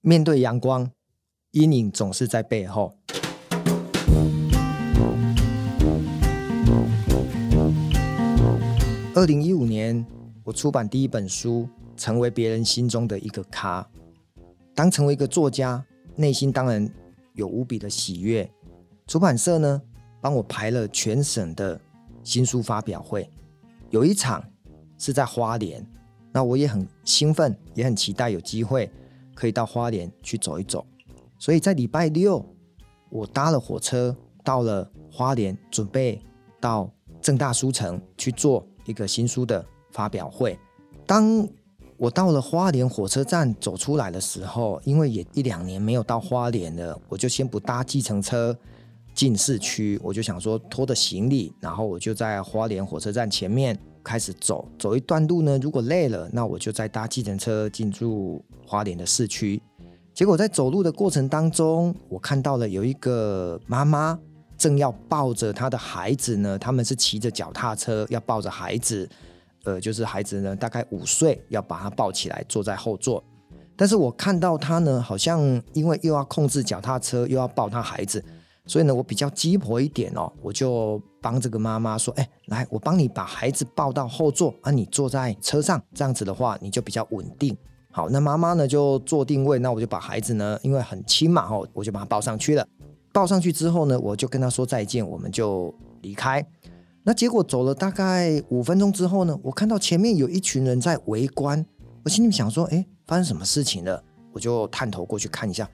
面对阳光，阴影总是在背后。二零一五年，我出版第一本书，成为别人心中的一个咖。当成为一个作家，内心当然有无比的喜悦。出版社呢，帮我排了全省的新书发表会，有一场是在花莲，那我也很兴奋，也很期待有机会可以到花莲去走一走。所以在礼拜六，我搭了火车到了花莲，准备到正大书城去做一个新书的发表会。当我到了花莲火车站走出来的时候，因为也一两年没有到花莲了，我就先不搭计程车进市区，我就想说拖着行李，然后我就在花莲火车站前面开始走，走一段路呢，如果累了，那我就再搭计程车进入花莲的市区。结果在走路的过程当中，我看到了有一个妈妈正要抱着她的孩子呢，他们是骑着脚踏车要抱着孩子。呃，就是孩子呢，大概五岁，要把他抱起来坐在后座。但是我看到他呢，好像因为又要控制脚踏车，又要抱他孩子，所以呢，我比较鸡婆一点哦，我就帮这个妈妈说：“哎，来，我帮你把孩子抱到后座，啊，你坐在车上，这样子的话，你就比较稳定。”好，那妈妈呢就坐定位，那我就把孩子呢，因为很轻嘛，哦，我就把他抱上去了。抱上去之后呢，我就跟他说再见，我们就离开。那结果走了大概五分钟之后呢，我看到前面有一群人在围观，我心里想说：“哎，发生什么事情了？”我就探头过去看一下。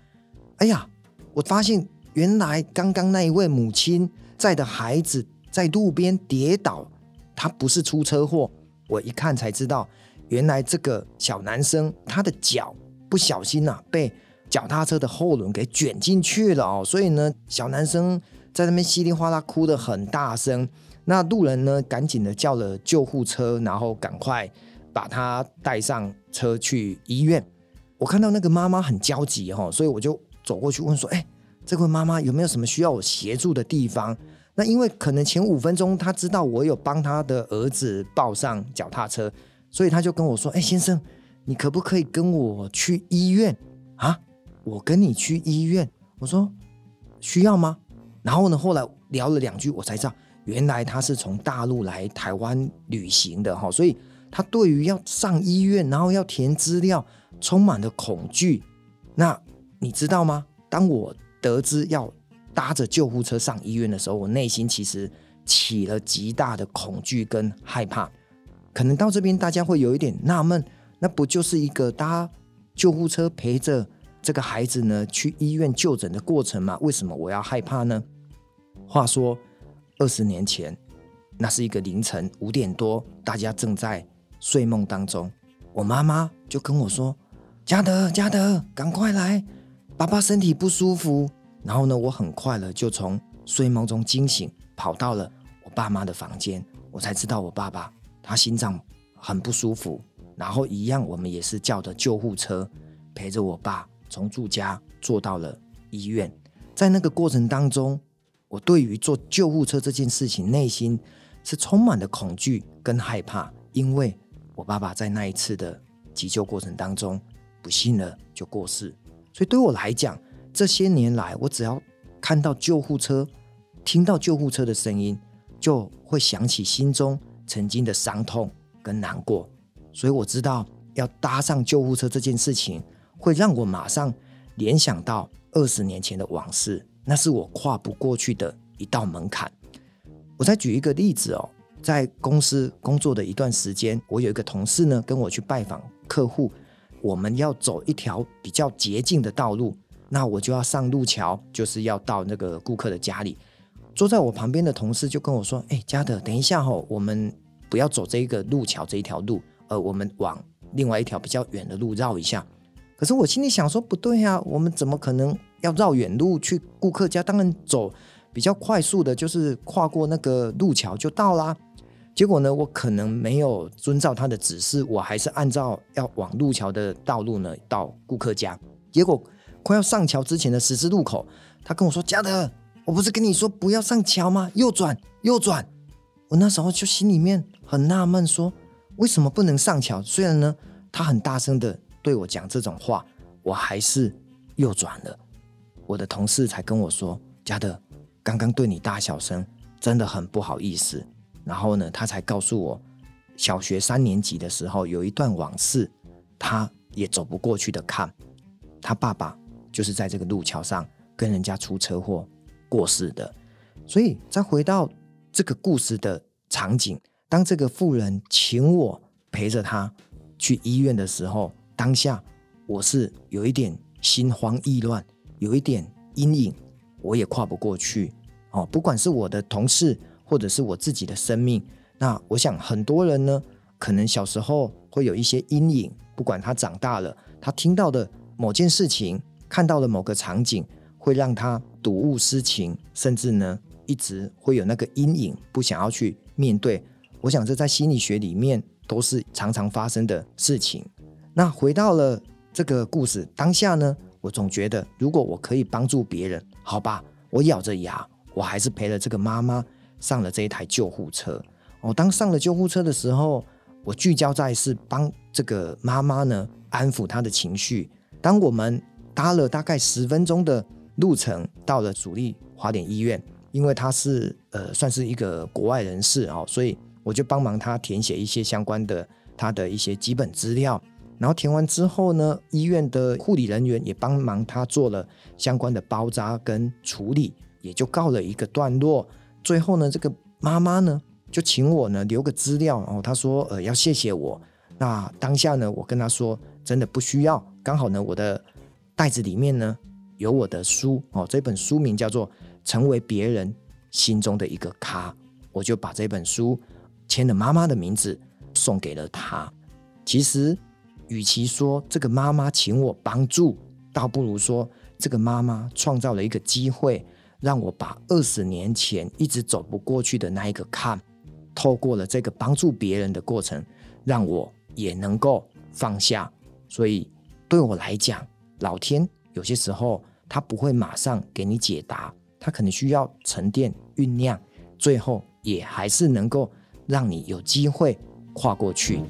哎呀，我发现原来刚刚那一位母亲在的孩子在路边跌倒，他不是出车祸。我一看才知道，原来这个小男生他的脚不小心呐，被脚踏车的后轮给卷进去了哦。所以呢，小男生在那边稀里哗啦哭得很大声。那路人呢，赶紧的叫了救护车，然后赶快把他带上车去医院。我看到那个妈妈很焦急哈，所以我就走过去问说：“哎，这位妈妈有没有什么需要我协助的地方？”那因为可能前五分钟他知道我有帮他的儿子抱上脚踏车，所以他就跟我说：“哎，先生，你可不可以跟我去医院啊？我跟你去医院。”我说：“需要吗？”然后呢，后来聊了两句，我才知道。原来他是从大陆来台湾旅行的哈，所以他对于要上医院，然后要填资料，充满了恐惧。那你知道吗？当我得知要搭着救护车上医院的时候，我内心其实起了极大的恐惧跟害怕。可能到这边大家会有一点纳闷，那不就是一个搭救护车陪着这个孩子呢去医院就诊的过程吗？为什么我要害怕呢？话说。二十年前，那是一个凌晨五点多，大家正在睡梦当中，我妈妈就跟我说：“嘉德，嘉德，赶快来，爸爸身体不舒服。”然后呢，我很快了就从睡梦中惊醒，跑到了我爸妈的房间，我才知道我爸爸他心脏很不舒服。然后一样，我们也是叫的救护车，陪着我爸从住家坐到了医院。在那个过程当中，我对于坐救护车这件事情，内心是充满了恐惧跟害怕，因为我爸爸在那一次的急救过程当中，不幸的就过世。所以对我来讲，这些年来，我只要看到救护车，听到救护车的声音，就会想起心中曾经的伤痛跟难过。所以我知道，要搭上救护车这件事情，会让我马上联想到二十年前的往事。那是我跨不过去的一道门槛。我再举一个例子哦，在公司工作的一段时间，我有一个同事呢，跟我去拜访客户，我们要走一条比较捷径的道路，那我就要上路桥，就是要到那个顾客的家里。坐在我旁边的同事就跟我说：“哎，嘉德，等一下哦，我们不要走这个路桥这一条路，呃，我们往另外一条比较远的路绕一下。”可是我心里想说，不对呀，我们怎么可能？要绕远路去顾客家，当然走比较快速的，就是跨过那个路桥就到啦。结果呢，我可能没有遵照他的指示，我还是按照要往路桥的道路呢到顾客家。结果快要上桥之前的十字路口，他跟我说：“嘉德，我不是跟你说不要上桥吗？右转，右转。”我那时候就心里面很纳闷，说为什么不能上桥？虽然呢，他很大声的对我讲这种话。我还是右转了。我的同事才跟我说：“嘉德，刚刚对你大小声，真的很不好意思。”然后呢，他才告诉我，小学三年级的时候有一段往事，他也走不过去的坎。他爸爸就是在这个路桥上跟人家出车祸过世的。所以再回到这个故事的场景，当这个妇人请我陪着他去医院的时候，当下我是有一点心慌意乱，有一点阴影，我也跨不过去。哦，不管是我的同事。或者是我自己的生命，那我想很多人呢，可能小时候会有一些阴影，不管他长大了，他听到的某件事情，看到的某个场景，会让他睹物思情，甚至呢，一直会有那个阴影，不想要去面对。我想这在心理学里面都是常常发生的事情。那回到了这个故事当下呢，我总觉得如果我可以帮助别人，好吧，我咬着牙，我还是陪了这个妈妈。上了这一台救护车哦，当上了救护车的时候，我聚焦在是帮这个妈妈呢安抚她的情绪。当我们搭了大概十分钟的路程，到了主力华典医院，因为他是呃算是一个国外人士哦，所以我就帮忙他填写一些相关的他的一些基本资料。然后填完之后呢，医院的护理人员也帮忙他做了相关的包扎跟处理，也就告了一个段落。最后呢，这个妈妈呢就请我呢留个资料，然后她说呃要谢谢我。那当下呢，我跟她说真的不需要，刚好呢我的袋子里面呢有我的书哦，这本书名叫做《成为别人心中的一个咖》，我就把这本书签了妈妈的名字送给了她。其实，与其说这个妈妈请我帮助，倒不如说这个妈妈创造了一个机会。让我把二十年前一直走不过去的那一个坎，透过了这个帮助别人的过程，让我也能够放下。所以对我来讲，老天有些时候他不会马上给你解答，他可能需要沉淀酝酿，最后也还是能够让你有机会跨过去。